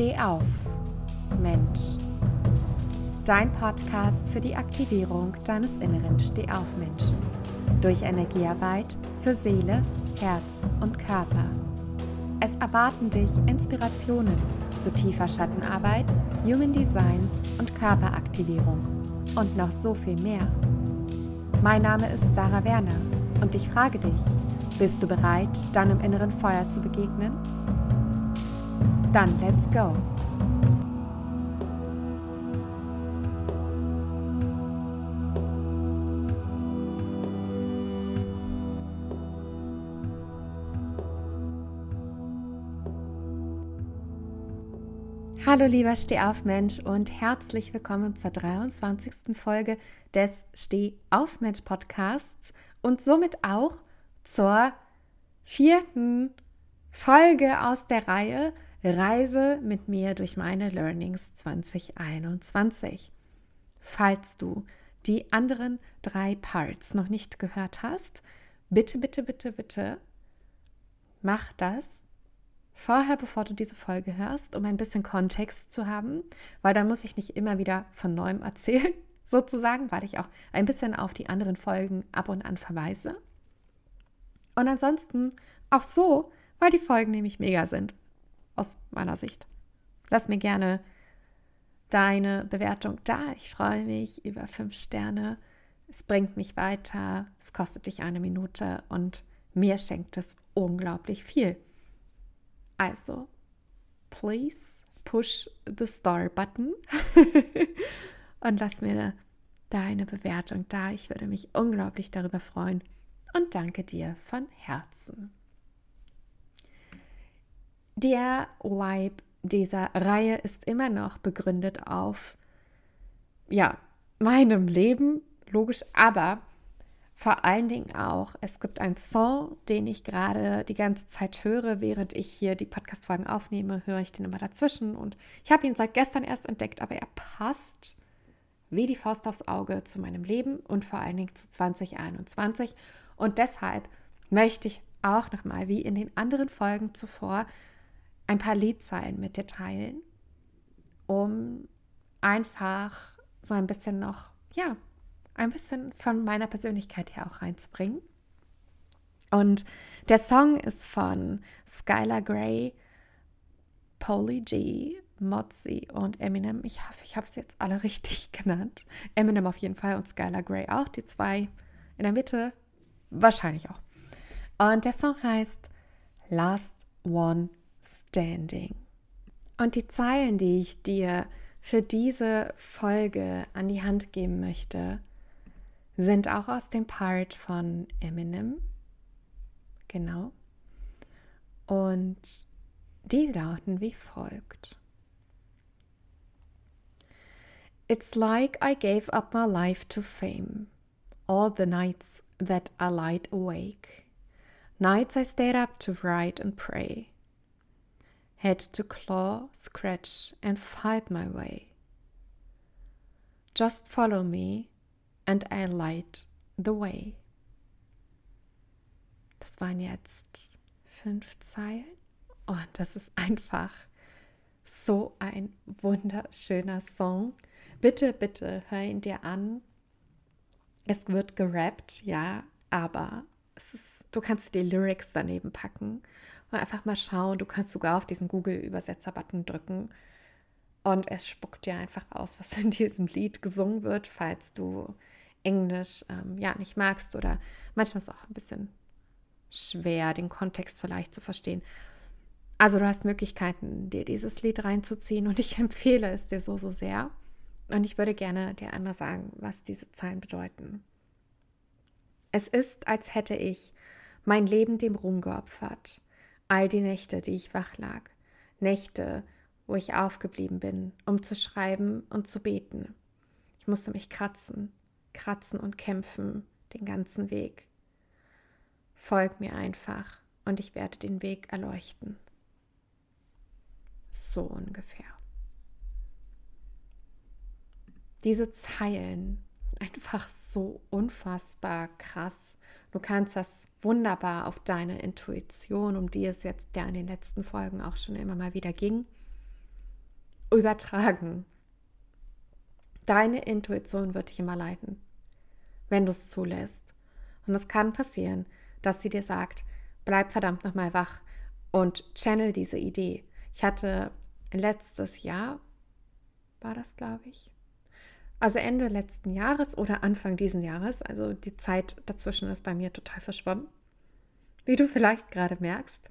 Steh auf, Mensch. Dein Podcast für die Aktivierung deines inneren Steh-auf-Menschen. Durch Energiearbeit für Seele, Herz und Körper. Es erwarten dich Inspirationen zu tiefer Schattenarbeit, Human Design und Körperaktivierung und noch so viel mehr. Mein Name ist Sarah Werner und ich frage dich, bist du bereit, deinem inneren Feuer zu begegnen? Dann let's go! Hallo lieber Stehaufmensch und herzlich willkommen zur 23. Folge des Stehaufmensch Podcasts und somit auch zur vierten Folge aus der Reihe Reise mit mir durch meine Learnings 2021. Falls du die anderen drei Parts noch nicht gehört hast, bitte, bitte, bitte, bitte mach das vorher, bevor du diese Folge hörst, um ein bisschen Kontext zu haben, weil dann muss ich nicht immer wieder von neuem erzählen, sozusagen, weil ich auch ein bisschen auf die anderen Folgen ab und an verweise. Und ansonsten auch so, weil die Folgen nämlich mega sind aus meiner Sicht. Lass mir gerne deine Bewertung da. Ich freue mich über fünf Sterne. Es bringt mich weiter. Es kostet dich eine Minute und mir schenkt es unglaublich viel. Also, please push the star button und lass mir deine Bewertung da. Ich würde mich unglaublich darüber freuen und danke dir von Herzen. Der Vibe dieser Reihe ist immer noch begründet auf, ja, meinem Leben, logisch, aber vor allen Dingen auch, es gibt einen Song, den ich gerade die ganze Zeit höre, während ich hier die Podcast-Folgen aufnehme, höre ich den immer dazwischen. Und ich habe ihn seit gestern erst entdeckt, aber er passt wie die Faust aufs Auge zu meinem Leben und vor allen Dingen zu 2021 und deshalb möchte ich auch nochmal, wie in den anderen Folgen zuvor, ein paar Liedzeilen mit dir teilen, um einfach so ein bisschen noch, ja, ein bisschen von meiner Persönlichkeit her auch reinzubringen. Und der Song ist von Skylar Grey, Polly G, Mozzie und Eminem. Ich hoffe, ich habe es jetzt alle richtig genannt. Eminem auf jeden Fall und Skylar Grey auch. Die zwei in der Mitte wahrscheinlich auch. Und der Song heißt Last One Standing. Und die Zeilen, die ich dir für diese Folge an die Hand geben möchte, sind auch aus dem Part von Eminem. Genau. Und die lauten wie folgt. It's like I gave up my life to fame, all the nights that I lied awake, nights I stayed up to write and pray had to claw, scratch, and fight my way. Just follow me and I light the way. Das waren jetzt fünf Zeilen und das ist einfach so ein wunderschöner Song. Bitte, bitte hör ihn dir an. Es wird gerappt, ja, aber ist, du kannst die Lyrics daneben packen und einfach mal schauen. Du kannst sogar auf diesen Google-Übersetzer-Button drücken und es spuckt dir einfach aus, was in diesem Lied gesungen wird, falls du Englisch ähm, ja nicht magst oder manchmal ist es auch ein bisschen schwer, den Kontext vielleicht zu verstehen. Also du hast Möglichkeiten, dir dieses Lied reinzuziehen und ich empfehle es dir so, so sehr. Und ich würde gerne dir einmal sagen, was diese Zeilen bedeuten. Es ist, als hätte ich mein Leben dem Ruhm geopfert. All die Nächte, die ich wach lag. Nächte, wo ich aufgeblieben bin, um zu schreiben und zu beten. Ich musste mich kratzen, kratzen und kämpfen den ganzen Weg. Folg mir einfach und ich werde den Weg erleuchten. So ungefähr. Diese Zeilen einfach so unfassbar krass. Du kannst das wunderbar auf deine Intuition, um die es jetzt ja in den letzten Folgen auch schon immer mal wieder ging, übertragen. Deine Intuition wird dich immer leiten, wenn du es zulässt. Und es kann passieren, dass sie dir sagt, bleib verdammt nochmal wach und channel diese Idee. Ich hatte letztes Jahr, war das glaube ich, also Ende letzten Jahres oder Anfang diesen Jahres, also die Zeit dazwischen ist bei mir total verschwommen, wie du vielleicht gerade merkst.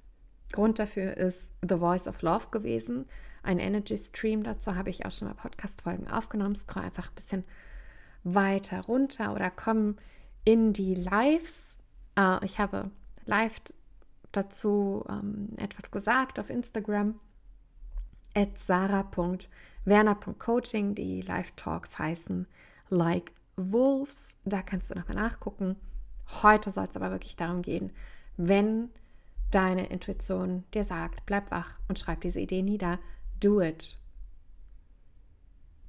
Grund dafür ist The Voice of Love gewesen, ein Energy Stream. Dazu habe ich auch schon mal Podcast-Folgen aufgenommen. Scroll einfach ein bisschen weiter runter oder komm in die Lives. Äh, ich habe live dazu ähm, etwas gesagt auf Instagram. At sarah.werner.coaching. Die Live-Talks heißen Like Wolves. Da kannst du nochmal nachgucken. Heute soll es aber wirklich darum gehen, wenn deine Intuition dir sagt, bleib wach und schreib diese Idee nieder, do it.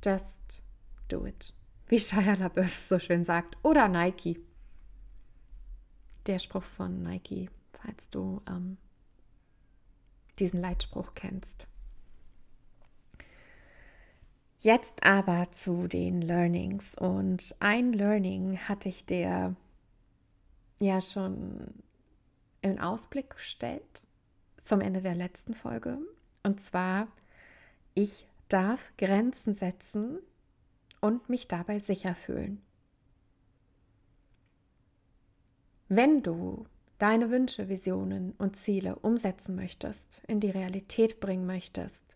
Just do it. Wie Shia LaBeouf so schön sagt. Oder Nike. Der Spruch von Nike, falls du ähm, diesen Leitspruch kennst. Jetzt aber zu den Learnings. Und ein Learning hatte ich dir ja schon in Ausblick gestellt zum Ende der letzten Folge. Und zwar, ich darf Grenzen setzen und mich dabei sicher fühlen. Wenn du deine Wünsche, Visionen und Ziele umsetzen möchtest, in die Realität bringen möchtest,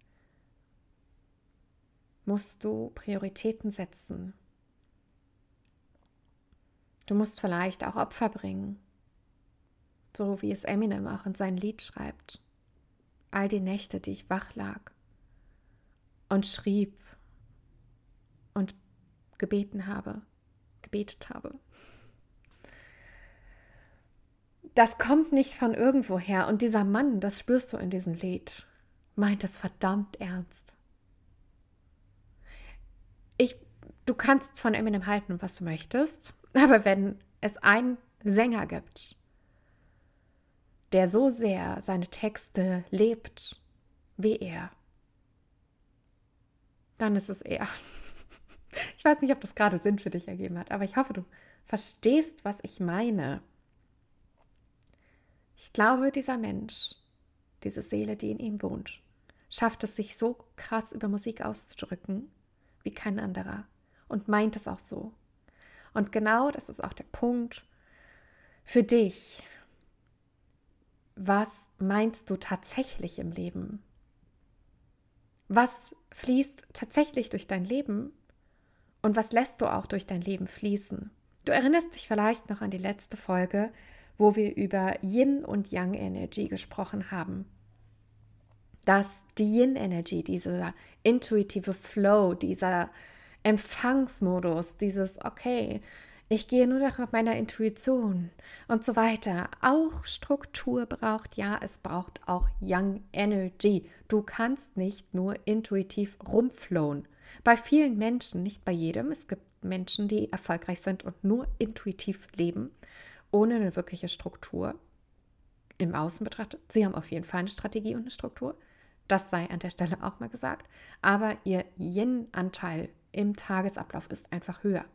musst du Prioritäten setzen. Du musst vielleicht auch Opfer bringen, so wie es Eminem auch in sein Lied schreibt. All die Nächte, die ich wach lag und schrieb und gebeten habe, gebetet habe. Das kommt nicht von irgendwoher und dieser Mann, das spürst du in diesem Lied, meint es verdammt ernst. Ich, du kannst von Eminem halten, was du möchtest, aber wenn es einen Sänger gibt, der so sehr seine Texte lebt wie er, dann ist es er. Ich weiß nicht, ob das gerade Sinn für dich ergeben hat, aber ich hoffe, du verstehst, was ich meine. Ich glaube, dieser Mensch, diese Seele, die in ihm wohnt, schafft es sich so krass über Musik auszudrücken wie kein anderer und meint es auch so. Und genau das ist auch der Punkt für dich, was meinst du tatsächlich im Leben? Was fließt tatsächlich durch dein Leben und was lässt du auch durch dein Leben fließen? Du erinnerst dich vielleicht noch an die letzte Folge, wo wir über Yin und Yang Energy gesprochen haben. Dass die Yin Energy, dieser intuitive Flow, dieser Empfangsmodus, dieses okay, ich gehe nur nach meiner Intuition und so weiter. Auch Struktur braucht, ja, es braucht auch Young Energy. Du kannst nicht nur intuitiv rumflowen. Bei vielen Menschen, nicht bei jedem, es gibt Menschen, die erfolgreich sind und nur intuitiv leben, ohne eine wirkliche Struktur. Im Außen betrachtet, sie haben auf jeden Fall eine Strategie und eine Struktur. Das sei an der Stelle auch mal gesagt. Aber ihr Yin-Anteil im Tagesablauf ist einfach höher.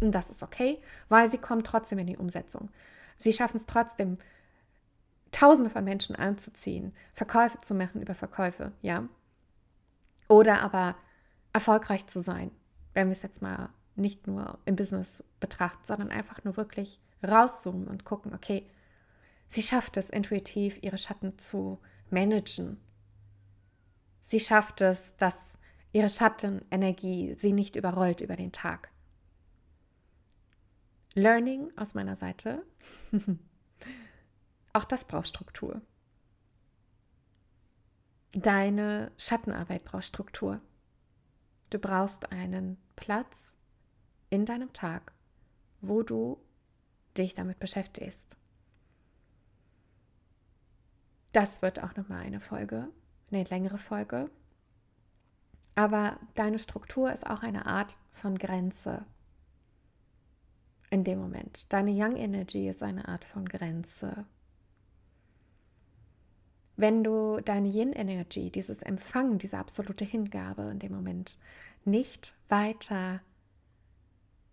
Und das ist okay, weil sie kommen trotzdem in die Umsetzung. Sie schaffen es trotzdem, Tausende von Menschen anzuziehen, Verkäufe zu machen über Verkäufe, ja. Oder aber erfolgreich zu sein, wenn wir es jetzt mal nicht nur im Business betrachten, sondern einfach nur wirklich rauszoomen und gucken, okay, sie schafft es intuitiv, ihre Schatten zu managen. Sie schafft es, dass ihre Schattenenergie sie nicht überrollt über den Tag. Learning aus meiner Seite. Auch das braucht Struktur. Deine Schattenarbeit braucht Struktur. Du brauchst einen Platz in deinem Tag, wo du dich damit beschäftigst. Das wird auch nochmal eine Folge, eine längere Folge. Aber deine Struktur ist auch eine Art von Grenze, in dem Moment. Deine Young Energy ist eine Art von Grenze. wenn du deine Yin-Energy, dieses Empfangen, diese absolute Hingabe in dem Moment nicht weiter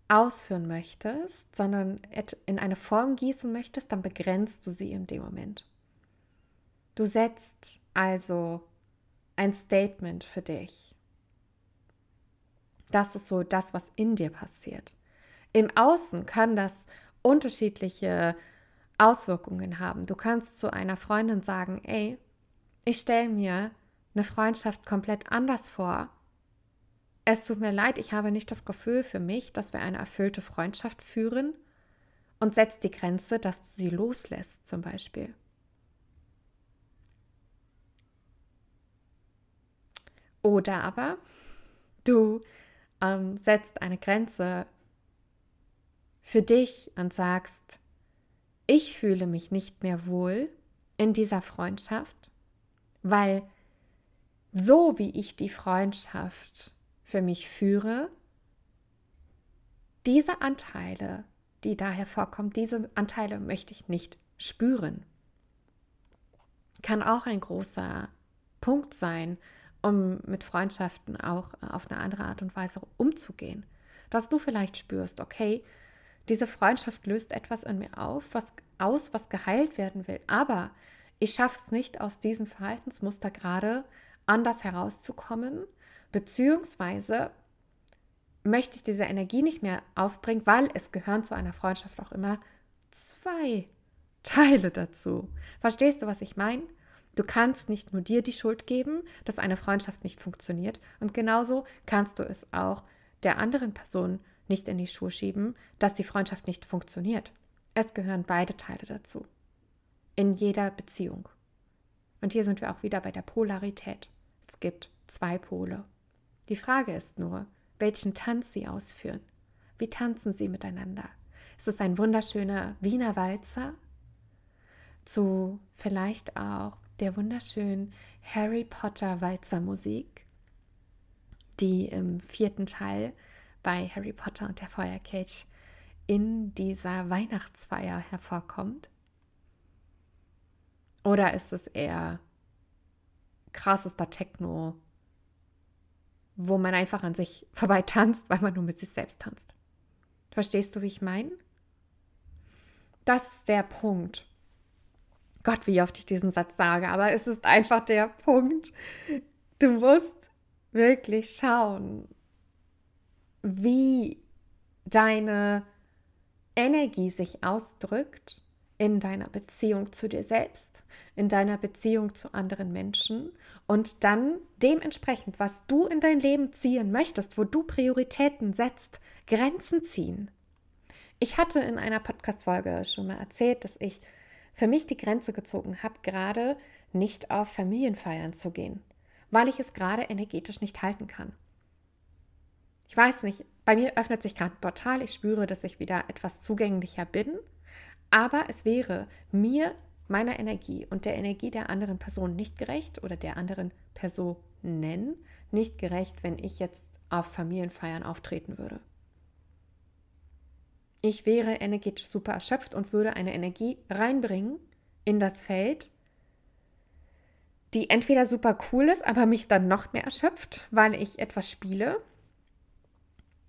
ausführen möchtest, sondern in eine Form gießen möchtest, dann begrenzt du sie in dem Moment. Du setzt also ein Statement für dich. Das ist so das, was in dir passiert. Im Außen kann das unterschiedliche Auswirkungen haben. Du kannst zu einer Freundin sagen, ey, ich stelle mir eine Freundschaft komplett anders vor. Es tut mir leid, ich habe nicht das Gefühl für mich, dass wir eine erfüllte Freundschaft führen und setzt die Grenze, dass du sie loslässt zum Beispiel. Oder aber du ähm, setzt eine Grenze für dich und sagst, ich fühle mich nicht mehr wohl in dieser Freundschaft, weil so wie ich die Freundschaft für mich führe, diese Anteile, die da hervorkommen, diese Anteile möchte ich nicht spüren. Kann auch ein großer Punkt sein, um mit Freundschaften auch auf eine andere Art und Weise umzugehen. Dass du vielleicht spürst, okay, diese Freundschaft löst etwas in mir auf, was aus, was geheilt werden will, aber ich schaffe es nicht, aus diesem Verhaltensmuster gerade anders herauszukommen, beziehungsweise möchte ich diese Energie nicht mehr aufbringen, weil es gehören zu einer Freundschaft auch immer zwei Teile dazu. Verstehst du, was ich meine? Du kannst nicht nur dir die Schuld geben, dass eine Freundschaft nicht funktioniert und genauso kannst du es auch der anderen Person nicht in die Schuhe schieben, dass die Freundschaft nicht funktioniert. Es gehören beide Teile dazu. In jeder Beziehung. Und hier sind wir auch wieder bei der Polarität. Es gibt zwei Pole. Die Frage ist nur, welchen Tanz sie ausführen. Wie tanzen sie miteinander? Ist es ein wunderschöner Wiener Walzer? Zu vielleicht auch der wunderschönen Harry Potter Walzermusik, die im vierten Teil bei Harry Potter und der Feuerkelch in dieser Weihnachtsfeier hervorkommt? Oder ist es eher krassester Techno, wo man einfach an sich vorbei tanzt, weil man nur mit sich selbst tanzt? Verstehst du, wie ich meine? Das ist der Punkt. Gott, wie oft ich diesen Satz sage, aber es ist einfach der Punkt. Du musst wirklich schauen, wie deine Energie sich ausdrückt in deiner Beziehung zu dir selbst, in deiner Beziehung zu anderen Menschen und dann dementsprechend, was du in dein Leben ziehen möchtest, wo du Prioritäten setzt, Grenzen ziehen. Ich hatte in einer Podcast-Folge schon mal erzählt, dass ich für mich die Grenze gezogen habe, gerade nicht auf Familienfeiern zu gehen, weil ich es gerade energetisch nicht halten kann. Ich weiß nicht, bei mir öffnet sich gerade ein Portal, ich spüre, dass ich wieder etwas zugänglicher bin, aber es wäre mir, meiner Energie und der Energie der anderen Person nicht gerecht oder der anderen Personen nicht gerecht, wenn ich jetzt auf Familienfeiern auftreten würde. Ich wäre energetisch super erschöpft und würde eine Energie reinbringen in das Feld, die entweder super cool ist, aber mich dann noch mehr erschöpft, weil ich etwas spiele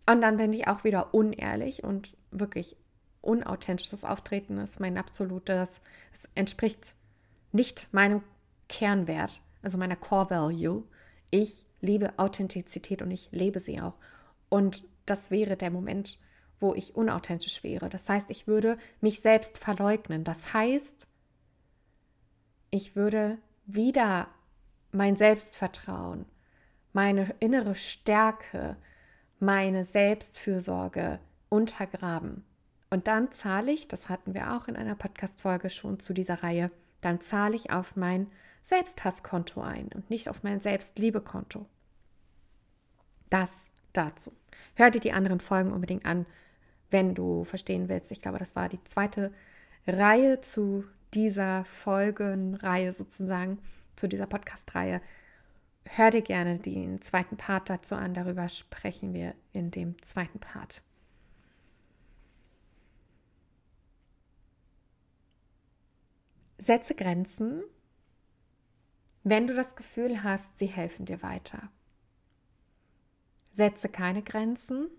und dann bin ich auch wieder unehrlich und wirklich unauthentisches Auftreten ist mein absolutes, es entspricht nicht meinem Kernwert, also meiner Core Value. Ich liebe Authentizität und ich lebe sie auch. Und das wäre der Moment, wo ich unauthentisch wäre. Das heißt, ich würde mich selbst verleugnen. Das heißt, ich würde wieder mein Selbstvertrauen, meine innere Stärke, meine Selbstfürsorge untergraben. Und dann zahle ich, das hatten wir auch in einer Podcast-Folge schon zu dieser Reihe, dann zahle ich auf mein Selbsthasskonto ein und nicht auf mein Selbstliebekonto. Das dazu. Hör dir die anderen Folgen unbedingt an, wenn du verstehen willst. Ich glaube, das war die zweite Reihe zu dieser Folgenreihe sozusagen, zu dieser Podcast-Reihe. Hör dir gerne den zweiten Part dazu an. Darüber sprechen wir in dem zweiten Part. Setze Grenzen wenn du das Gefühl hast, sie helfen dir weiter. Setze keine Grenzen,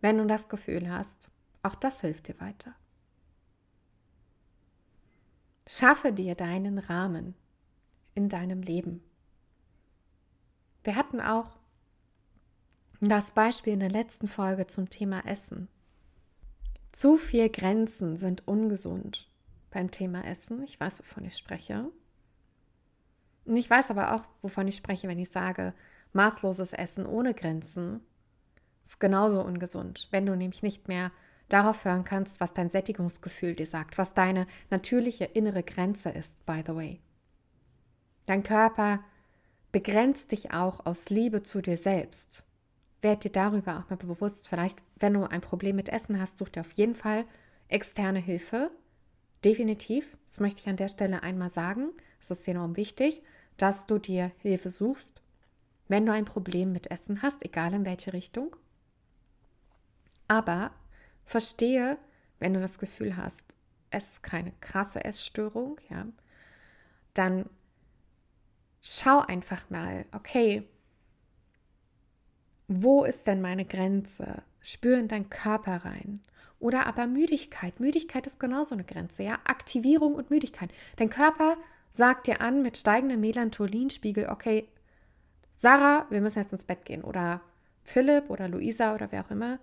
wenn du das Gefühl hast, auch das hilft dir weiter. Schaffe dir deinen Rahmen in deinem Leben. Wir hatten auch das Beispiel in der letzten Folge zum Thema Essen. Zu viel Grenzen sind ungesund beim Thema Essen. Ich weiß, wovon ich spreche. Und ich weiß aber auch, wovon ich spreche, wenn ich sage, maßloses Essen ohne Grenzen ist genauso ungesund, wenn du nämlich nicht mehr darauf hören kannst, was dein Sättigungsgefühl dir sagt, was deine natürliche innere Grenze ist, by the way. Dein Körper begrenzt dich auch aus Liebe zu dir selbst. Werd dir darüber auch mal bewusst. Vielleicht, wenn du ein Problem mit Essen hast, such dir auf jeden Fall externe Hilfe. Definitiv. Das möchte ich an der Stelle einmal sagen. Es ist enorm wichtig, dass du dir Hilfe suchst, wenn du ein Problem mit Essen hast, egal in welche Richtung. Aber verstehe, wenn du das Gefühl hast, es ist keine krasse Essstörung, ja, dann schau einfach mal, okay, wo ist denn meine Grenze? Spür in deinen Körper rein. Oder aber Müdigkeit. Müdigkeit ist genauso eine Grenze, ja. Aktivierung und Müdigkeit. Dein Körper sagt dir an mit steigendem Melatoninspiegel, okay, Sarah, wir müssen jetzt ins Bett gehen. Oder Philipp oder Luisa oder wer auch immer,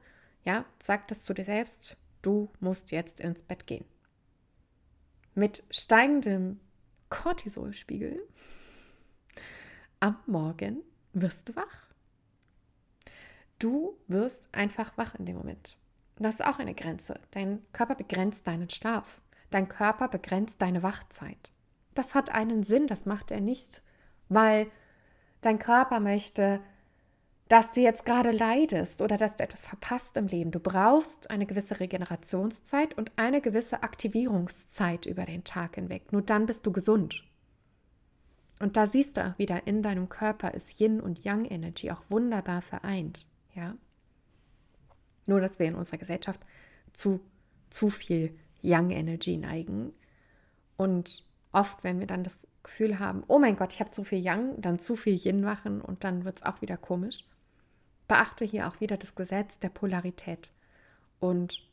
ja, sagt das zu dir selbst, du musst jetzt ins Bett gehen. Mit steigendem Cortisolspiegel am Morgen wirst du wach. Du wirst einfach wach in dem Moment. Das ist auch eine Grenze. Dein Körper begrenzt deinen Schlaf. Dein Körper begrenzt deine Wachzeit. Das hat einen Sinn, das macht er nicht, weil dein Körper möchte, dass du jetzt gerade leidest oder dass du etwas verpasst im Leben. Du brauchst eine gewisse Regenerationszeit und eine gewisse Aktivierungszeit über den Tag hinweg. Nur dann bist du gesund. Und da siehst du auch wieder, in deinem Körper ist Yin und Yang Energy auch wunderbar vereint. Ja? Nur, dass wir in unserer Gesellschaft zu, zu viel Young Energy neigen. Und oft, wenn wir dann das Gefühl haben, oh mein Gott, ich habe zu viel Yang, dann zu viel Yin machen und dann wird es auch wieder komisch. Beachte hier auch wieder das Gesetz der Polarität und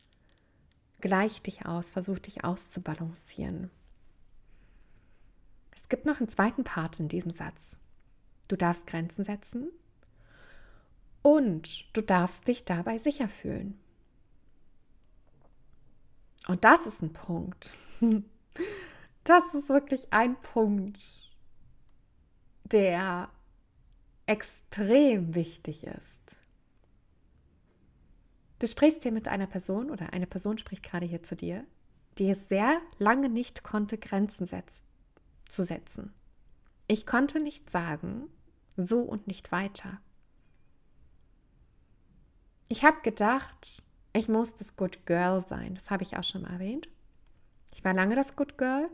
gleich dich aus, versuch dich auszubalancieren. Es gibt noch einen zweiten Part in diesem Satz. Du darfst Grenzen setzen und du darfst dich dabei sicher fühlen. Und das ist ein Punkt. Das ist wirklich ein Punkt, der extrem wichtig ist. Du sprichst hier mit einer Person oder eine Person spricht gerade hier zu dir, die es sehr lange nicht konnte, Grenzen setz zu setzen. Ich konnte nicht sagen, so und nicht weiter. Ich habe gedacht, ich muss das Good Girl sein. Das habe ich auch schon mal erwähnt. Ich war lange das Good Girl.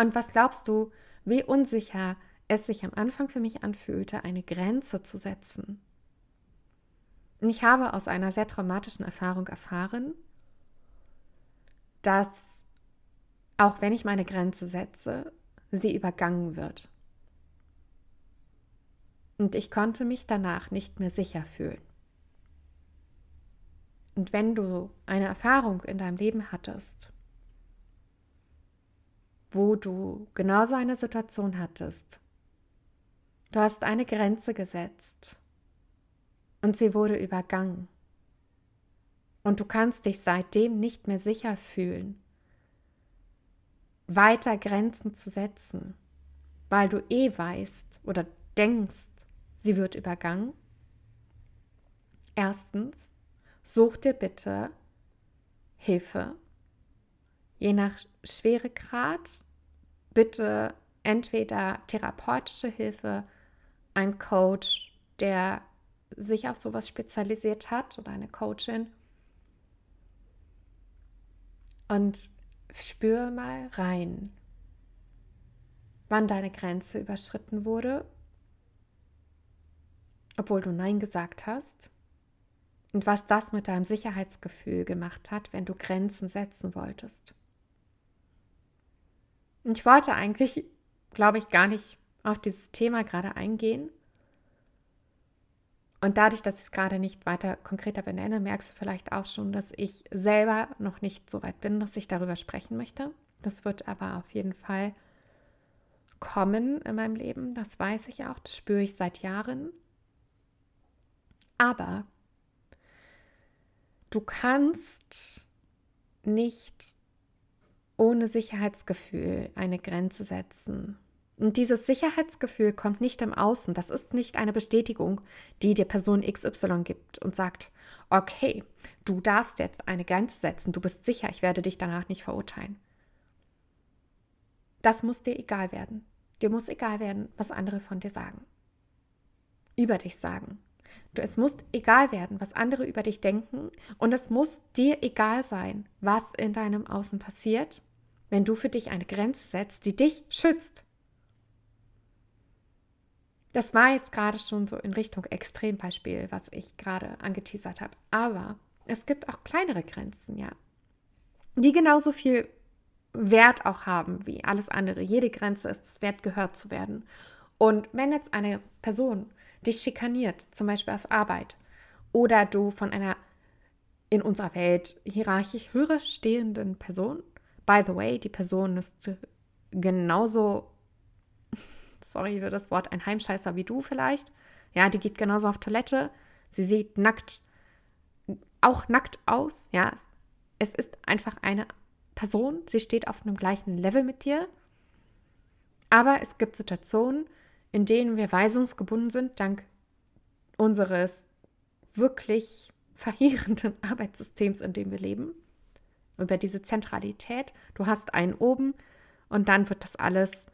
Und was glaubst du, wie unsicher es sich am Anfang für mich anfühlte, eine Grenze zu setzen? Und ich habe aus einer sehr traumatischen Erfahrung erfahren, dass auch wenn ich meine Grenze setze, sie übergangen wird. Und ich konnte mich danach nicht mehr sicher fühlen. Und wenn du eine Erfahrung in deinem Leben hattest, wo du genauso eine Situation hattest, du hast eine Grenze gesetzt und sie wurde übergangen und du kannst dich seitdem nicht mehr sicher fühlen, weiter Grenzen zu setzen, weil du eh weißt oder denkst, sie wird übergangen. Erstens, such dir bitte Hilfe. Je nach Schweregrad bitte entweder therapeutische Hilfe, ein Coach, der sich auf sowas spezialisiert hat oder eine Coachin. Und spür mal rein, wann deine Grenze überschritten wurde, obwohl du Nein gesagt hast und was das mit deinem Sicherheitsgefühl gemacht hat, wenn du Grenzen setzen wolltest. Und ich wollte eigentlich, glaube ich, gar nicht auf dieses Thema gerade eingehen. Und dadurch, dass ich es gerade nicht weiter konkreter benenne, merkst du vielleicht auch schon, dass ich selber noch nicht so weit bin, dass ich darüber sprechen möchte. Das wird aber auf jeden Fall kommen in meinem Leben. Das weiß ich auch. Das spüre ich seit Jahren. Aber du kannst nicht ohne Sicherheitsgefühl eine Grenze setzen. Und dieses Sicherheitsgefühl kommt nicht im Außen. Das ist nicht eine Bestätigung, die dir Person XY gibt und sagt, okay, du darfst jetzt eine Grenze setzen, du bist sicher, ich werde dich danach nicht verurteilen. Das muss dir egal werden. Dir muss egal werden, was andere von dir sagen. Über dich sagen. Du, es muss egal werden, was andere über dich denken. Und es muss dir egal sein, was in deinem Außen passiert, wenn du für dich eine Grenze setzt, die dich schützt. Das war jetzt gerade schon so in Richtung Extrembeispiel, was ich gerade angeteasert habe. Aber es gibt auch kleinere Grenzen, ja, die genauso viel Wert auch haben wie alles andere. Jede Grenze ist es wert, gehört zu werden. Und wenn jetzt eine Person dich schikaniert, zum Beispiel auf Arbeit, oder du von einer in unserer Welt hierarchisch höher stehenden Person, by the way, die Person ist genauso, sorry für das Wort, ein Heimscheißer wie du vielleicht, ja, die geht genauso auf Toilette, sie sieht nackt, auch nackt aus, ja, es ist einfach eine Person, sie steht auf einem gleichen Level mit dir, aber es gibt Situationen, in denen wir weisungsgebunden sind, dank unseres wirklich verheerenden Arbeitssystems, in dem wir leben. Über diese Zentralität. Du hast einen oben und dann wird das alles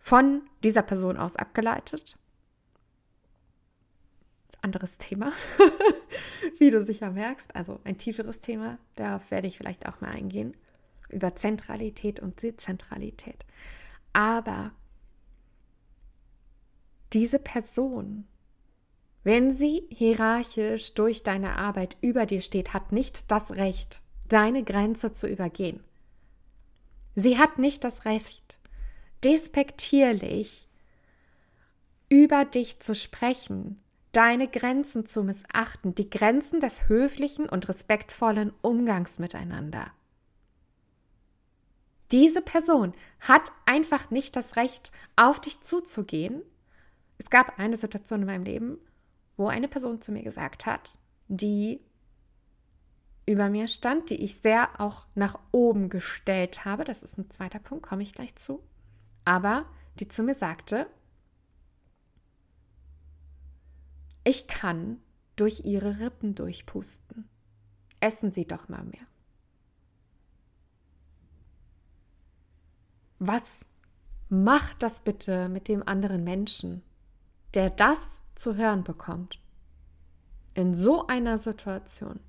von dieser Person aus abgeleitet. Anderes Thema, wie du sicher merkst, also ein tieferes Thema, darauf werde ich vielleicht auch mal eingehen, über Zentralität und Dezentralität. Aber diese Person, wenn sie hierarchisch durch deine Arbeit über dir steht, hat nicht das Recht, deine Grenze zu übergehen. Sie hat nicht das Recht, despektierlich über dich zu sprechen, deine Grenzen zu missachten, die Grenzen des höflichen und respektvollen Umgangs miteinander. Diese Person hat einfach nicht das Recht, auf dich zuzugehen es gab eine Situation in meinem Leben, wo eine Person zu mir gesagt hat, die über mir stand, die ich sehr auch nach oben gestellt habe. Das ist ein zweiter Punkt, komme ich gleich zu. Aber die zu mir sagte, ich kann durch ihre Rippen durchpusten. Essen Sie doch mal mehr. Was macht das bitte mit dem anderen Menschen? der das zu hören bekommt, in so einer Situation.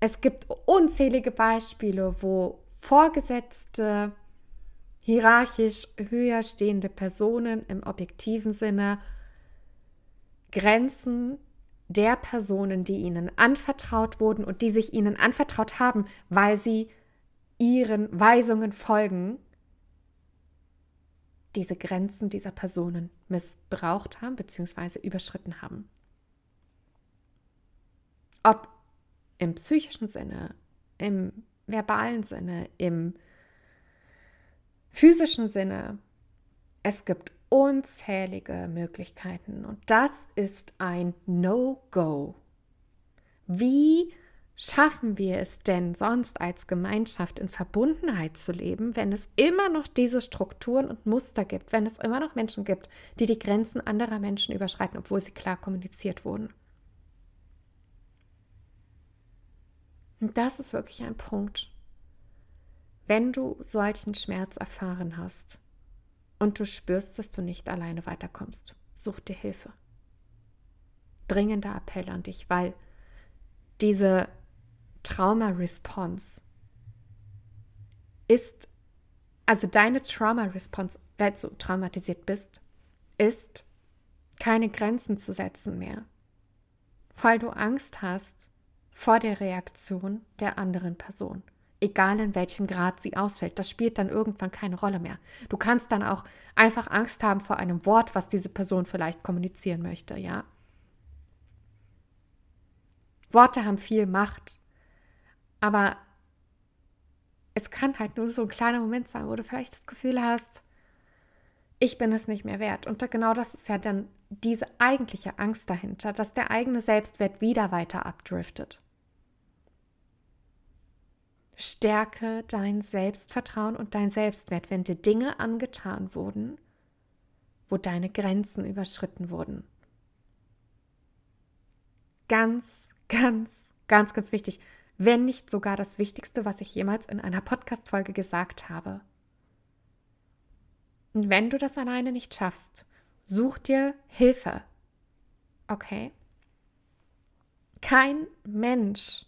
Es gibt unzählige Beispiele, wo Vorgesetzte, hierarchisch höher stehende Personen im objektiven Sinne Grenzen der Personen, die ihnen anvertraut wurden und die sich ihnen anvertraut haben, weil sie ihren Weisungen folgen, diese Grenzen dieser Personen missbraucht haben bzw. überschritten haben. Ob im psychischen Sinne, im verbalen Sinne, im physischen Sinne. Es gibt unzählige Möglichkeiten und das ist ein No-Go. Wie schaffen wir es denn sonst als Gemeinschaft in Verbundenheit zu leben, wenn es immer noch diese Strukturen und Muster gibt, wenn es immer noch Menschen gibt, die die Grenzen anderer Menschen überschreiten, obwohl sie klar kommuniziert wurden? Und das ist wirklich ein Punkt. Wenn du solchen Schmerz erfahren hast und du spürst, dass du nicht alleine weiterkommst, such dir Hilfe. Dringender Appell an dich, weil diese Trauma-Response ist, also deine Trauma-Response, weil du traumatisiert bist, ist, keine Grenzen zu setzen mehr, weil du Angst hast vor der Reaktion der anderen Person. Egal in welchem Grad sie ausfällt, das spielt dann irgendwann keine Rolle mehr. Du kannst dann auch einfach Angst haben vor einem Wort, was diese Person vielleicht kommunizieren möchte, ja. Worte haben viel Macht, aber es kann halt nur so ein kleiner Moment sein, wo du vielleicht das Gefühl hast, ich bin es nicht mehr wert. Und genau das ist ja dann diese eigentliche Angst dahinter, dass der eigene Selbstwert wieder weiter abdriftet. Stärke dein Selbstvertrauen und dein Selbstwert, wenn dir Dinge angetan wurden, wo deine Grenzen überschritten wurden. Ganz, ganz, ganz, ganz wichtig, wenn nicht sogar das Wichtigste, was ich jemals in einer Podcast-Folge gesagt habe. Und wenn du das alleine nicht schaffst, such dir Hilfe. Okay? Kein Mensch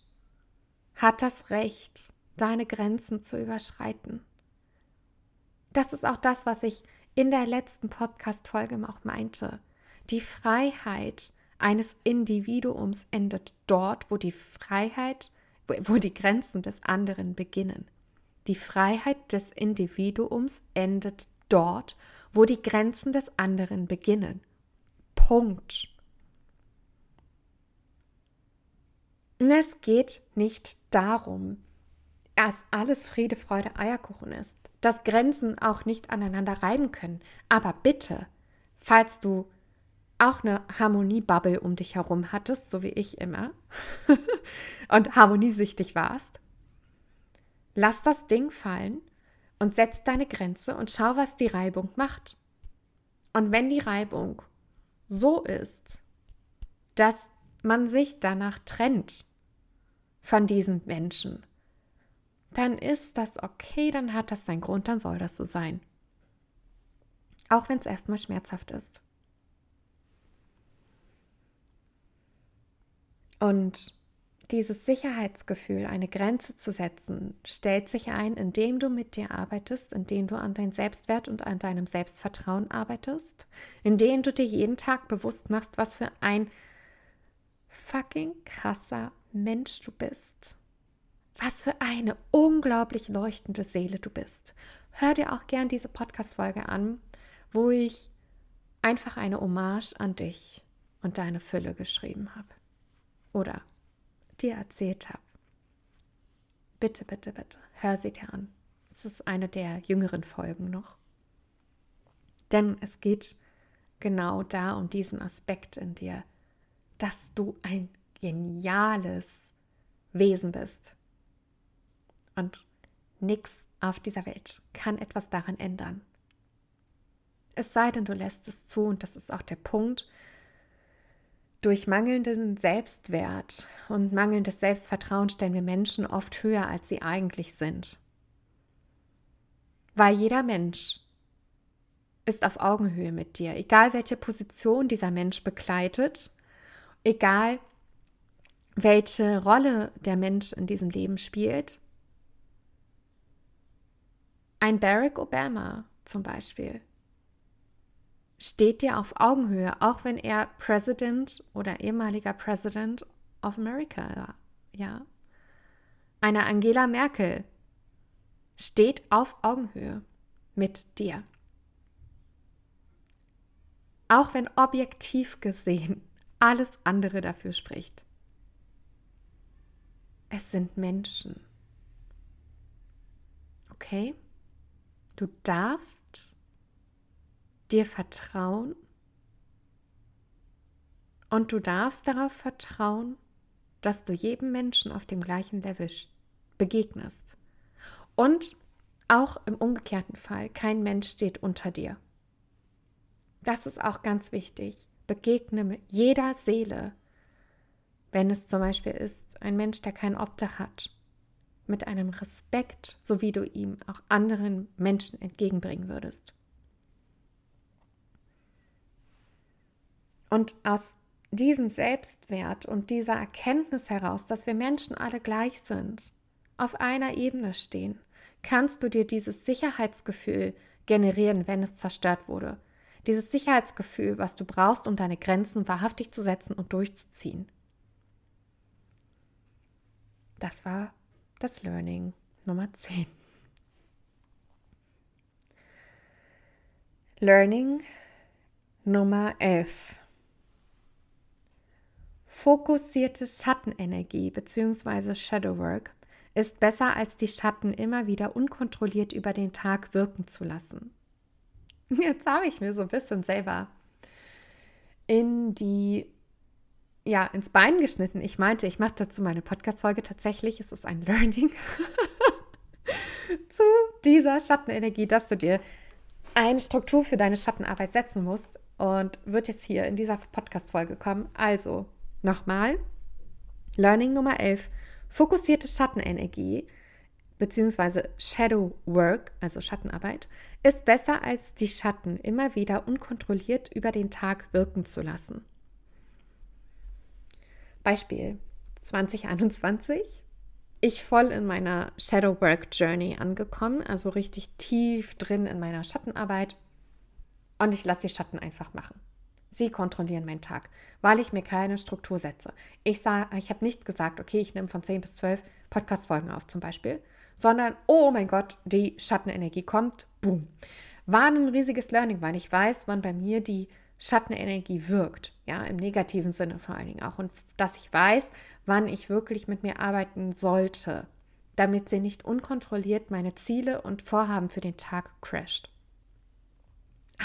hat das Recht, deine Grenzen zu überschreiten. Das ist auch das, was ich in der letzten Podcast-Folge auch meinte. Die Freiheit eines Individuums endet dort, wo die Freiheit, wo die Grenzen des anderen beginnen. Die Freiheit des Individuums endet dort, wo die Grenzen des anderen beginnen. Punkt. Es geht nicht darum, dass alles Friede, Freude, Eierkuchen ist, dass Grenzen auch nicht aneinander reiben können. Aber bitte, falls du auch eine Harmoniebubble um dich herum hattest, so wie ich immer, und harmoniesüchtig warst, lass das Ding fallen und setz deine Grenze und schau, was die Reibung macht. Und wenn die Reibung so ist, dass man sich danach trennt von diesen Menschen, dann ist das okay, dann hat das seinen Grund, dann soll das so sein. Auch wenn es erstmal schmerzhaft ist. Und dieses Sicherheitsgefühl, eine Grenze zu setzen, stellt sich ein, indem du mit dir arbeitest, indem du an deinem Selbstwert und an deinem Selbstvertrauen arbeitest, indem du dir jeden Tag bewusst machst, was für ein fucking krasser Mensch du bist. Was für eine unglaublich leuchtende Seele du bist. Hör dir auch gern diese Podcast-Folge an, wo ich einfach eine Hommage an dich und deine Fülle geschrieben habe. Oder dir erzählt habe. Bitte, bitte, bitte, hör sie dir an. Es ist eine der jüngeren Folgen noch. Denn es geht genau da um diesen Aspekt in dir, dass du ein geniales Wesen bist. Und nichts auf dieser Welt kann etwas daran ändern. Es sei denn, du lässt es zu, und das ist auch der Punkt, durch mangelnden Selbstwert und mangelndes Selbstvertrauen stellen wir Menschen oft höher, als sie eigentlich sind. Weil jeder Mensch ist auf Augenhöhe mit dir, egal welche Position dieser Mensch begleitet, egal welche Rolle der Mensch in diesem Leben spielt. Ein Barack Obama zum Beispiel steht dir auf Augenhöhe, auch wenn er President oder ehemaliger President of America war. Ja. Eine Angela Merkel steht auf Augenhöhe mit dir. Auch wenn objektiv gesehen alles andere dafür spricht. Es sind Menschen. Okay? Du darfst dir vertrauen und du darfst darauf vertrauen, dass du jedem Menschen auf dem gleichen Level begegnest. Und auch im umgekehrten Fall, kein Mensch steht unter dir. Das ist auch ganz wichtig. Begegne jeder Seele, wenn es zum Beispiel ist, ein Mensch, der kein Obdach hat, mit einem Respekt, so wie du ihm auch anderen Menschen entgegenbringen würdest. Und aus diesem Selbstwert und dieser Erkenntnis heraus, dass wir Menschen alle gleich sind, auf einer Ebene stehen, kannst du dir dieses Sicherheitsgefühl generieren, wenn es zerstört wurde. Dieses Sicherheitsgefühl, was du brauchst, um deine Grenzen wahrhaftig zu setzen und durchzuziehen. das war das Learning Nummer 10. Learning Nummer 11. Fokussierte Schattenenergie bzw. Shadowwork ist besser als die Schatten immer wieder unkontrolliert über den Tag wirken zu lassen. Jetzt habe ich mir so ein bisschen selber in die ja, ins Bein geschnitten. Ich meinte, ich mache dazu meine Podcast-Folge tatsächlich. Es ist ein Learning zu dieser Schattenenergie, dass du dir eine Struktur für deine Schattenarbeit setzen musst und wird jetzt hier in dieser Podcast-Folge kommen. Also, nochmal, Learning Nummer 11, fokussierte Schattenenergie bzw. Shadow Work, also Schattenarbeit, ist besser als die Schatten immer wieder unkontrolliert über den Tag wirken zu lassen. Beispiel 2021 ich voll in meiner Shadow Work Journey angekommen, also richtig tief drin in meiner Schattenarbeit. Und ich lasse die Schatten einfach machen. Sie kontrollieren meinen Tag, weil ich mir keine Struktur setze. Ich, ich habe nicht gesagt, okay, ich nehme von 10 bis 12 Podcast-Folgen auf zum Beispiel, sondern, oh mein Gott, die Schattenenergie kommt, boom. War ein riesiges Learning, weil ich weiß, wann bei mir die Schattenenergie wirkt, ja, im negativen Sinne vor allen Dingen auch. Und dass ich weiß, wann ich wirklich mit mir arbeiten sollte, damit sie nicht unkontrolliert meine Ziele und Vorhaben für den Tag crasht.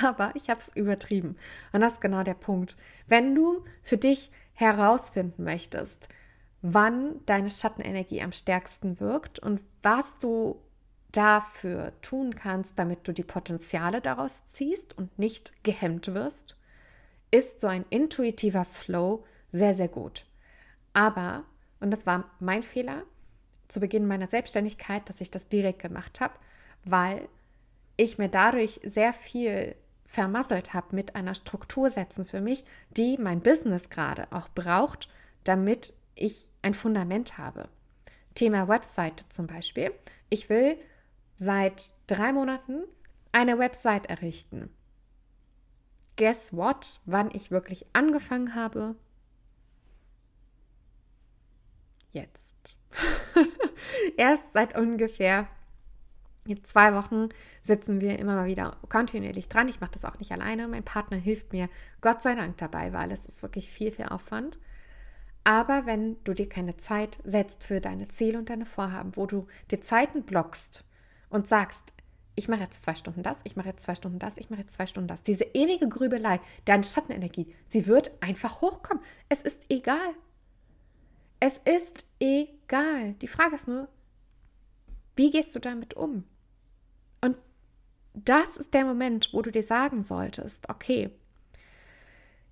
Aber ich habe es übertrieben. Und das ist genau der Punkt. Wenn du für dich herausfinden möchtest, wann deine Schattenenergie am stärksten wirkt und was du dafür tun kannst, damit du die Potenziale daraus ziehst und nicht gehemmt wirst, ist so ein intuitiver Flow sehr, sehr gut. Aber, und das war mein Fehler zu Beginn meiner Selbstständigkeit, dass ich das direkt gemacht habe, weil ich mir dadurch sehr viel vermasselt habe mit einer Struktur setzen für mich, die mein Business gerade auch braucht, damit ich ein Fundament habe. Thema Website zum Beispiel. Ich will seit drei Monaten eine Website errichten. Guess what? Wann ich wirklich angefangen habe? Jetzt. Erst seit ungefähr zwei Wochen sitzen wir immer mal wieder kontinuierlich dran. Ich mache das auch nicht alleine. Mein Partner hilft mir Gott sei Dank dabei, weil es ist wirklich viel, viel Aufwand. Aber wenn du dir keine Zeit setzt für deine Ziele und deine Vorhaben, wo du dir Zeiten blockst und sagst, ich mache jetzt zwei Stunden das, ich mache jetzt zwei Stunden das, ich mache jetzt zwei Stunden das. Diese ewige Grübelei, deine Schattenenergie, sie wird einfach hochkommen. Es ist egal. Es ist egal. Die Frage ist nur, wie gehst du damit um? Und das ist der Moment, wo du dir sagen solltest, okay,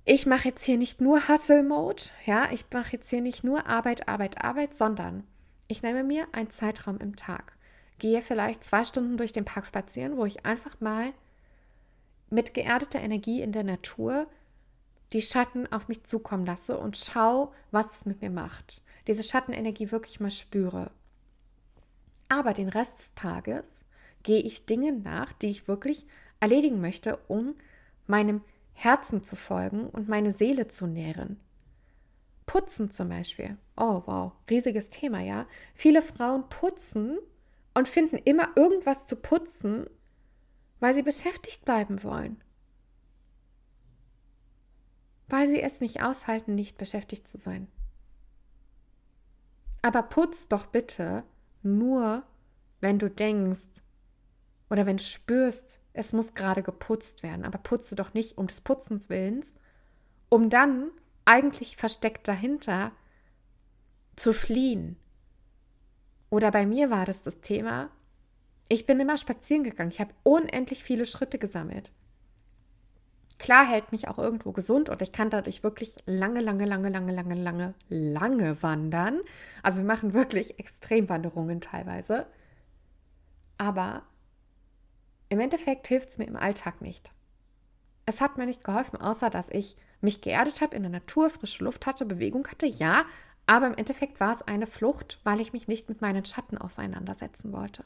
ich mache jetzt hier nicht nur Hustle-Mode, ja, ich mache jetzt hier nicht nur Arbeit, Arbeit, Arbeit, sondern ich nehme mir einen Zeitraum im Tag gehe vielleicht zwei Stunden durch den Park spazieren, wo ich einfach mal mit geerdeter Energie in der Natur die Schatten auf mich zukommen lasse und schaue, was es mit mir macht. Diese Schattenenergie wirklich mal spüre. Aber den Rest des Tages gehe ich Dinge nach, die ich wirklich erledigen möchte, um meinem Herzen zu folgen und meine Seele zu nähren. Putzen zum Beispiel. Oh wow, riesiges Thema, ja. Viele Frauen putzen und finden immer irgendwas zu putzen, weil sie beschäftigt bleiben wollen. Weil sie es nicht aushalten, nicht beschäftigt zu sein. Aber putz doch bitte nur, wenn du denkst oder wenn du spürst, es muss gerade geputzt werden. Aber putze doch nicht um des Putzens willens, um dann eigentlich versteckt dahinter zu fliehen, oder bei mir war das das Thema, ich bin immer spazieren gegangen. Ich habe unendlich viele Schritte gesammelt. Klar hält mich auch irgendwo gesund und ich kann dadurch wirklich lange, lange, lange, lange, lange, lange, lange wandern. Also wir machen wirklich Extremwanderungen teilweise. Aber im Endeffekt hilft es mir im Alltag nicht. Es hat mir nicht geholfen, außer dass ich mich geerdet habe, in der Natur, frische Luft hatte, Bewegung hatte, ja, aber im Endeffekt war es eine Flucht, weil ich mich nicht mit meinen Schatten auseinandersetzen wollte.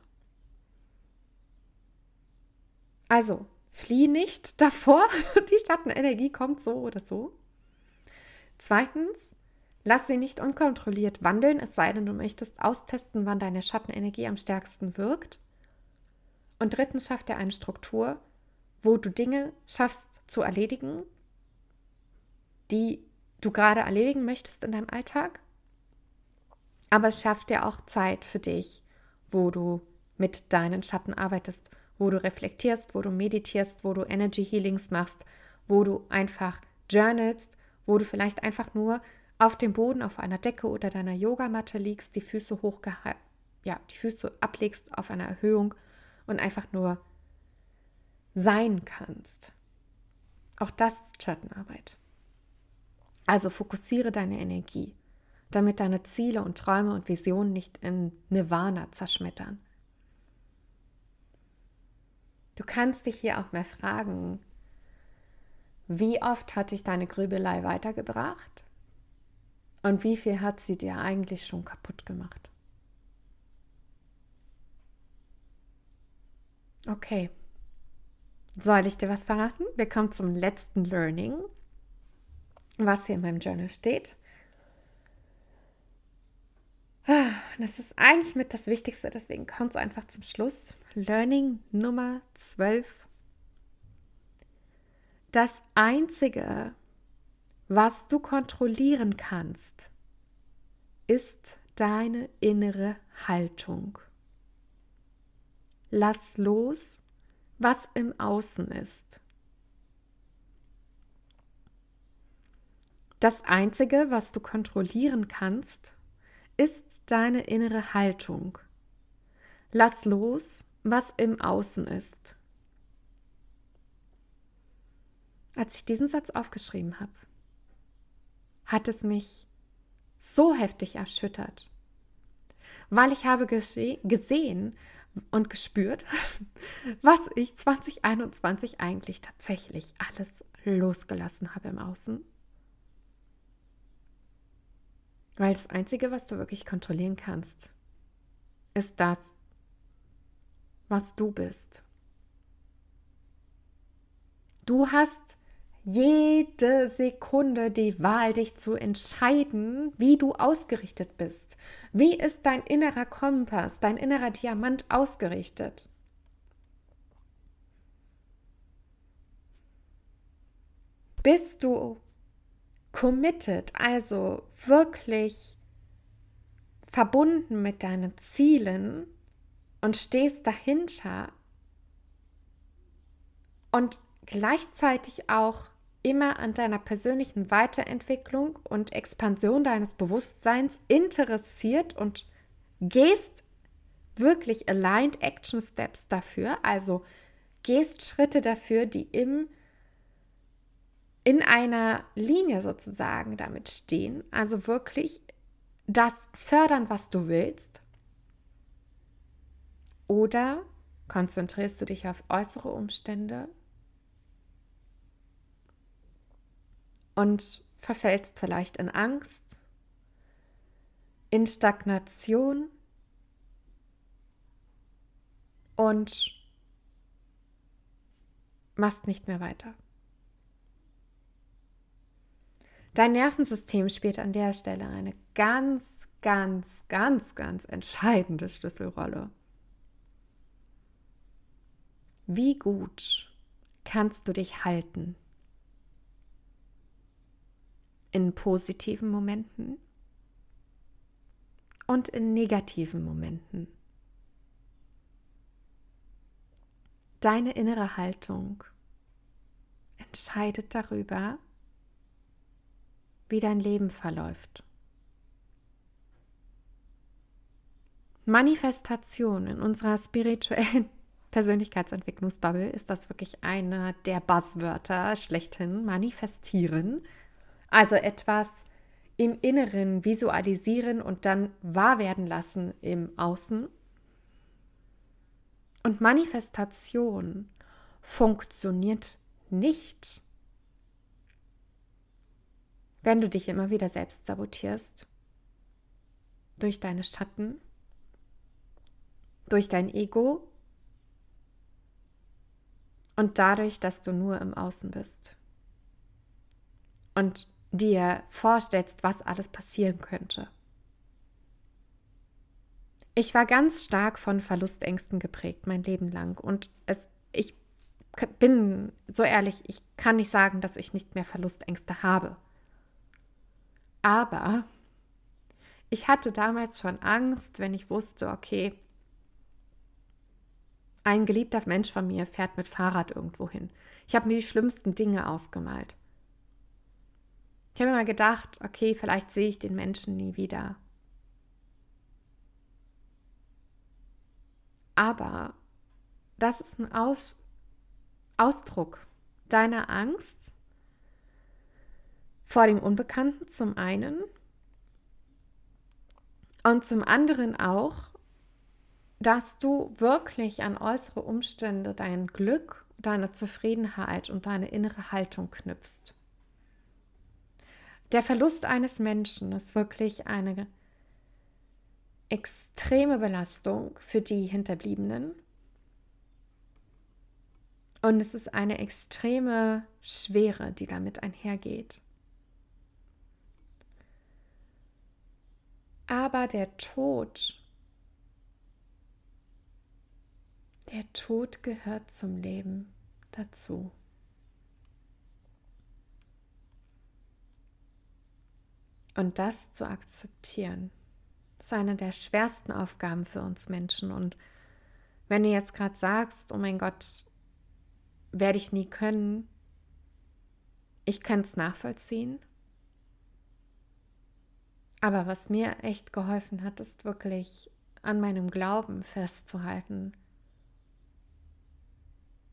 Also, flieh nicht davor, die Schattenenergie kommt so oder so. Zweitens, Lass sie nicht unkontrolliert wandeln, es sei denn, du möchtest austesten, wann deine Schattenenergie am stärksten wirkt. Und drittens schaff dir eine Struktur, wo du Dinge schaffst zu erledigen, die du gerade erledigen möchtest in deinem Alltag. Aber schaff dir auch Zeit für dich, wo du mit deinen Schatten arbeitest, wo du reflektierst, wo du meditierst, wo du Energy Healings machst, wo du einfach journalst, wo du vielleicht einfach nur auf dem Boden auf einer Decke oder deiner Yogamatte liegst, die Füße hoch ja, die Füße ablegst auf einer Erhöhung und einfach nur sein kannst. Auch das ist Schattenarbeit. Also fokussiere deine Energie, damit deine Ziele und Träume und Visionen nicht in Nirvana zerschmettern. Du kannst dich hier auch mal fragen, wie oft hat dich deine Grübelei weitergebracht? Und wie viel hat sie dir eigentlich schon kaputt gemacht? Okay. Soll ich dir was verraten? Wir kommen zum letzten Learning, was hier in meinem Journal steht. Das ist eigentlich mit das Wichtigste, deswegen kommt es einfach zum Schluss. Learning Nummer 12. Das Einzige, was du kontrollieren kannst, ist deine innere Haltung. Lass los, was im Außen ist. Das Einzige, was du kontrollieren kannst, ist deine innere Haltung. Lass los, was im Außen ist. Als ich diesen Satz aufgeschrieben habe, hat es mich so heftig erschüttert, weil ich habe gesehen und gespürt, was ich 2021 eigentlich tatsächlich alles losgelassen habe im Außen. Weil das Einzige, was du wirklich kontrollieren kannst, ist das, was du bist. Du hast jede Sekunde die Wahl, dich zu entscheiden, wie du ausgerichtet bist. Wie ist dein innerer Kompass, dein innerer Diamant ausgerichtet? Bist du committed, also wirklich verbunden mit deinen Zielen und stehst dahinter und gleichzeitig auch immer an deiner persönlichen Weiterentwicklung und Expansion deines Bewusstseins interessiert und gehst wirklich aligned Action Steps dafür, also gehst Schritte dafür, die im in einer Linie sozusagen damit stehen, also wirklich das fördern, was du willst, oder konzentrierst du dich auf äußere Umstände und verfällst vielleicht in Angst, in Stagnation und machst nicht mehr weiter. Dein Nervensystem spielt an der Stelle eine ganz, ganz, ganz, ganz entscheidende Schlüsselrolle. Wie gut kannst du dich halten? in positiven Momenten und in negativen Momenten. Deine innere Haltung entscheidet darüber, wie dein Leben verläuft. Manifestation in unserer spirituellen Persönlichkeitsentwicklungsbubble ist das wirklich einer der Buzzwörter schlechthin. Manifestieren also etwas im Inneren visualisieren und dann wahr werden lassen im Außen. Und Manifestation funktioniert nicht, wenn du dich immer wieder selbst sabotierst. Durch deine Schatten, durch dein Ego und dadurch, dass du nur im Außen bist. Und dir vorstellst, was alles passieren könnte. Ich war ganz stark von Verlustängsten geprägt, mein Leben lang. Und es, ich bin so ehrlich, ich kann nicht sagen, dass ich nicht mehr Verlustängste habe. Aber ich hatte damals schon Angst, wenn ich wusste, okay, ein geliebter Mensch von mir fährt mit Fahrrad irgendwo hin. Ich habe mir die schlimmsten Dinge ausgemalt. Ich habe mir mal gedacht, okay, vielleicht sehe ich den Menschen nie wieder. Aber das ist ein Aus Ausdruck deiner Angst vor dem Unbekannten zum einen und zum anderen auch, dass du wirklich an äußere Umstände dein Glück, deine Zufriedenheit und deine innere Haltung knüpfst. Der Verlust eines Menschen ist wirklich eine extreme Belastung für die Hinterbliebenen. Und es ist eine extreme Schwere, die damit einhergeht. Aber der Tod, der Tod gehört zum Leben dazu. Und das zu akzeptieren. Ist eine der schwersten Aufgaben für uns Menschen. Und wenn du jetzt gerade sagst, oh mein Gott, werde ich nie können, ich kann es nachvollziehen. Aber was mir echt geholfen hat, ist wirklich an meinem Glauben festzuhalten,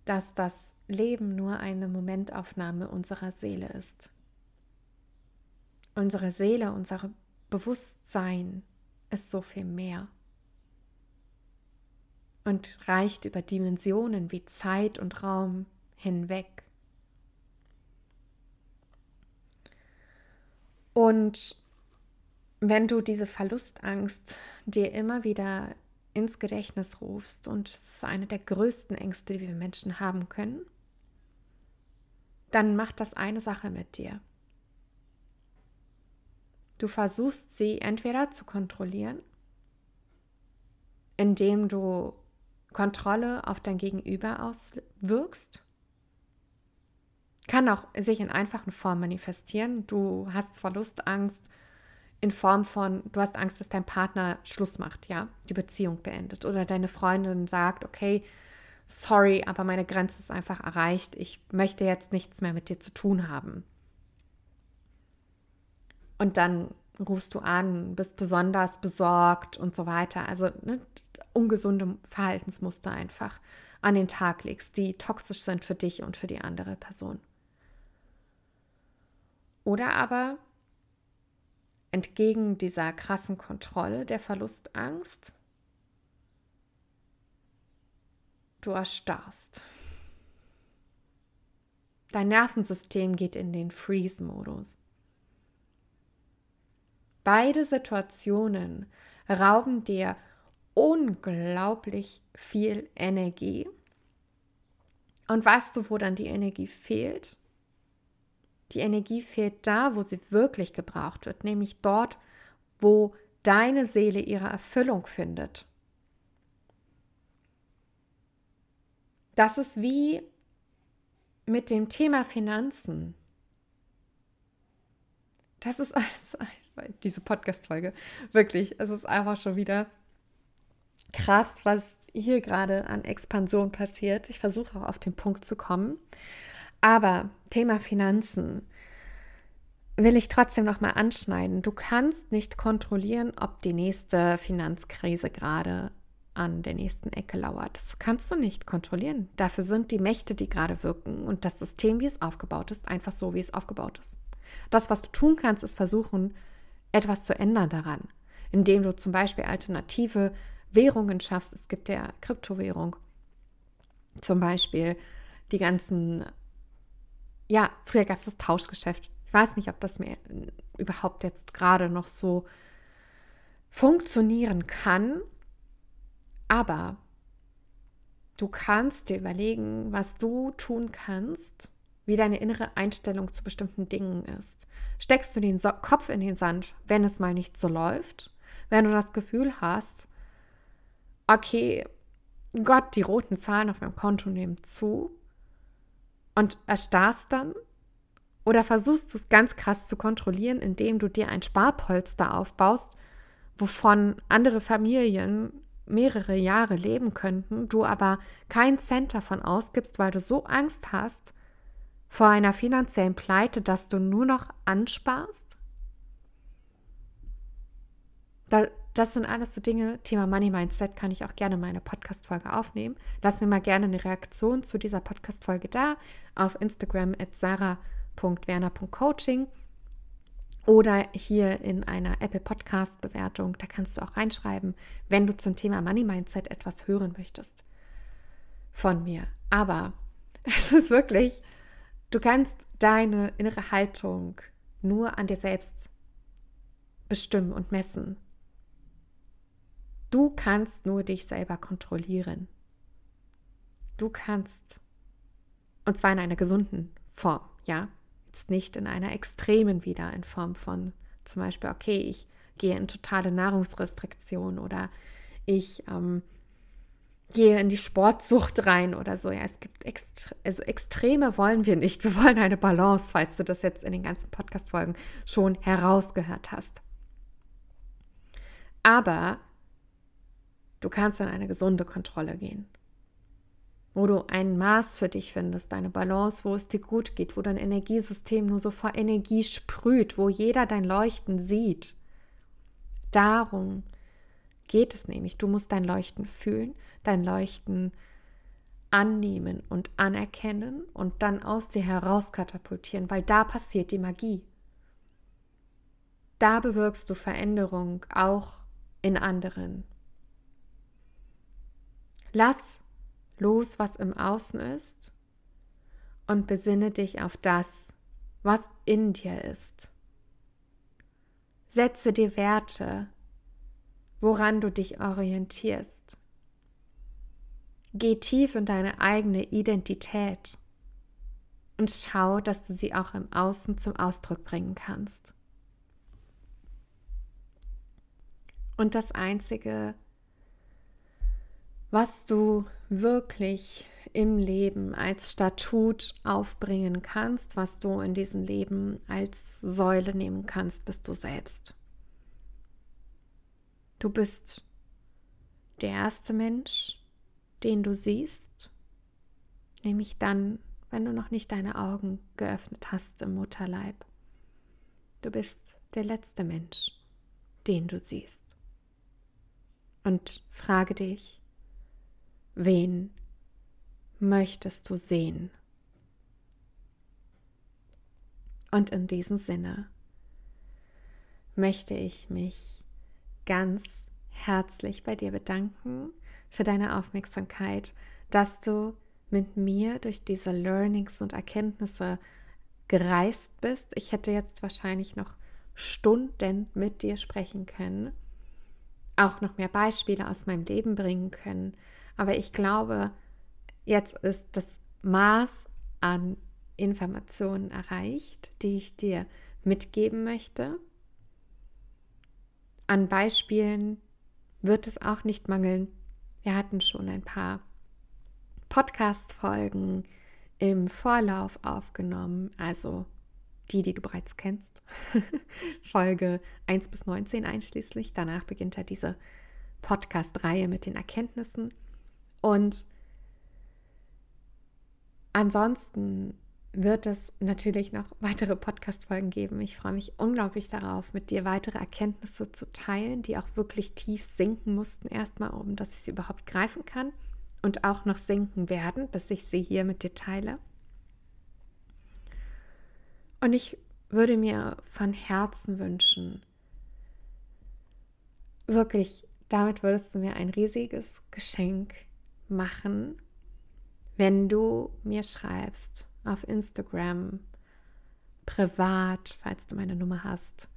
dass das Leben nur eine Momentaufnahme unserer Seele ist. Unsere Seele, unser Bewusstsein ist so viel mehr und reicht über Dimensionen wie Zeit und Raum hinweg. Und wenn du diese Verlustangst dir immer wieder ins Gedächtnis rufst, und es ist eine der größten Ängste, die wir Menschen haben können, dann macht das eine Sache mit dir. Du versuchst sie entweder zu kontrollieren, indem du Kontrolle auf dein Gegenüber auswirkst. Kann auch sich in einfachen Formen manifestieren. Du hast Verlustangst in Form von, du hast Angst, dass dein Partner Schluss macht, ja, die Beziehung beendet. Oder deine Freundin sagt, okay, sorry, aber meine Grenze ist einfach erreicht. Ich möchte jetzt nichts mehr mit dir zu tun haben. Und dann rufst du an, bist besonders besorgt und so weiter. Also ne, ungesunde Verhaltensmuster einfach an den Tag legst, die toxisch sind für dich und für die andere Person. Oder aber entgegen dieser krassen Kontrolle der Verlustangst, du erstarrst. Dein Nervensystem geht in den Freeze-Modus. Beide Situationen rauben dir unglaublich viel Energie. Und weißt du, wo dann die Energie fehlt? Die Energie fehlt da, wo sie wirklich gebraucht wird, nämlich dort, wo deine Seele ihre Erfüllung findet. Das ist wie mit dem Thema Finanzen. Das ist alles diese Podcast-Folge. Wirklich, es ist einfach schon wieder krass, was hier gerade an Expansion passiert. Ich versuche auch auf den Punkt zu kommen. Aber Thema Finanzen will ich trotzdem noch mal anschneiden. Du kannst nicht kontrollieren, ob die nächste Finanzkrise gerade an der nächsten Ecke lauert. Das kannst du nicht kontrollieren. Dafür sind die Mächte, die gerade wirken und das System, wie es aufgebaut ist, einfach so, wie es aufgebaut ist. Das, was du tun kannst, ist versuchen, etwas zu ändern daran, indem du zum Beispiel alternative Währungen schaffst. Es gibt ja Kryptowährung, zum Beispiel die ganzen, ja, früher gab es das Tauschgeschäft. Ich weiß nicht, ob das mir überhaupt jetzt gerade noch so funktionieren kann, aber du kannst dir überlegen, was du tun kannst, wie deine innere Einstellung zu bestimmten Dingen ist. Steckst du den so Kopf in den Sand, wenn es mal nicht so läuft? Wenn du das Gefühl hast, okay, Gott, die roten Zahlen auf meinem Konto nehmen zu und erstarrst dann? Oder versuchst du es ganz krass zu kontrollieren, indem du dir ein Sparpolster aufbaust, wovon andere Familien mehrere Jahre leben könnten, du aber keinen Cent davon ausgibst, weil du so Angst hast vor einer finanziellen Pleite, dass du nur noch ansparst? Das sind alles so Dinge, Thema Money Mindset kann ich auch gerne meine Podcast-Folge aufnehmen. Lass mir mal gerne eine Reaktion zu dieser Podcast-Folge da auf Instagram at sarah.werner.coaching oder hier in einer Apple Podcast Bewertung. Da kannst du auch reinschreiben, wenn du zum Thema Money Mindset etwas hören möchtest von mir. Aber es ist wirklich, du kannst deine innere Haltung nur an dir selbst bestimmen und messen. Du kannst nur dich selber kontrollieren. Du kannst, und zwar in einer gesunden Form, ja, jetzt nicht in einer extremen wieder in Form von zum Beispiel, okay, ich gehe in totale Nahrungsrestriktion oder ich ähm, gehe in die Sportsucht rein oder so. Ja, es gibt Extre also Extreme wollen wir nicht. Wir wollen eine Balance, falls du das jetzt in den ganzen Podcast-Folgen schon herausgehört hast. Aber Du kannst in eine gesunde Kontrolle gehen, wo du ein Maß für dich findest, deine Balance, wo es dir gut geht, wo dein Energiesystem nur so vor Energie sprüht, wo jeder dein Leuchten sieht. Darum geht es nämlich. Du musst dein Leuchten fühlen, dein Leuchten annehmen und anerkennen und dann aus dir heraus katapultieren, weil da passiert die Magie. Da bewirkst du Veränderung auch in anderen. Lass los, was im Außen ist und besinne dich auf das, was in dir ist. Setze dir Werte, woran du dich orientierst. Geh tief in deine eigene Identität und schau, dass du sie auch im Außen zum Ausdruck bringen kannst. Und das Einzige, was du wirklich im Leben als Statut aufbringen kannst, was du in diesem Leben als Säule nehmen kannst, bist du selbst. Du bist der erste Mensch, den du siehst, nämlich dann, wenn du noch nicht deine Augen geöffnet hast im Mutterleib. Du bist der letzte Mensch, den du siehst. Und frage dich, Wen möchtest du sehen? Und in diesem Sinne möchte ich mich ganz herzlich bei dir bedanken für deine Aufmerksamkeit, dass du mit mir durch diese Learnings und Erkenntnisse gereist bist. Ich hätte jetzt wahrscheinlich noch Stunden mit dir sprechen können, auch noch mehr Beispiele aus meinem Leben bringen können, aber ich glaube, jetzt ist das Maß an Informationen erreicht, die ich dir mitgeben möchte. An Beispielen wird es auch nicht mangeln. Wir hatten schon ein paar Podcast-Folgen im Vorlauf aufgenommen, also die, die du bereits kennst. Folge 1 bis 19 einschließlich. Danach beginnt ja diese Podcast-Reihe mit den Erkenntnissen. Und ansonsten wird es natürlich noch weitere Podcast-Folgen geben. Ich freue mich unglaublich darauf, mit dir weitere Erkenntnisse zu teilen, die auch wirklich tief sinken mussten, erstmal, um dass ich sie überhaupt greifen kann und auch noch sinken werden, bis ich sie hier mit dir teile. Und ich würde mir von Herzen wünschen, wirklich, damit würdest du mir ein riesiges Geschenk machen, wenn du mir schreibst auf Instagram, privat, falls du meine Nummer hast,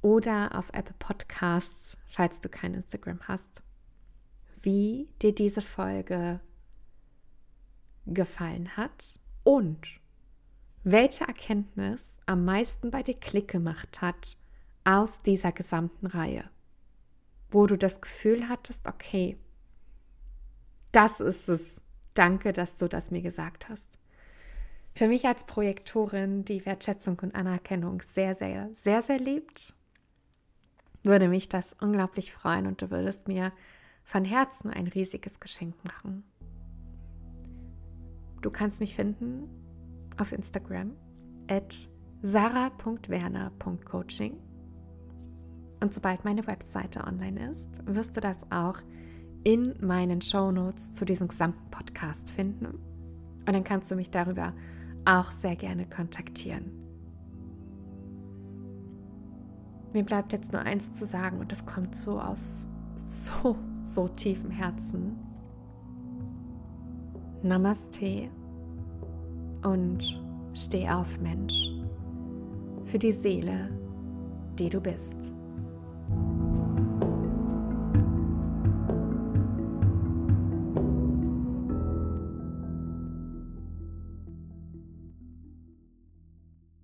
oder auf Apple Podcasts, falls du kein Instagram hast, wie dir diese Folge gefallen hat und welche Erkenntnis am meisten bei dir Klick gemacht hat aus dieser gesamten Reihe, wo du das Gefühl hattest, okay, das ist es. Danke, dass du das mir gesagt hast. Für mich als Projektorin, die Wertschätzung und Anerkennung sehr, sehr, sehr, sehr liebt, würde mich das unglaublich freuen und du würdest mir von Herzen ein riesiges Geschenk machen. Du kannst mich finden auf Instagram at sarah.werner.coaching. Und sobald meine Webseite online ist, wirst du das auch in meinen Show Notes zu diesem gesamten Podcast finden. Und dann kannst du mich darüber auch sehr gerne kontaktieren. Mir bleibt jetzt nur eins zu sagen und das kommt so aus so, so tiefem Herzen. Namaste und steh auf, Mensch, für die Seele, die du bist.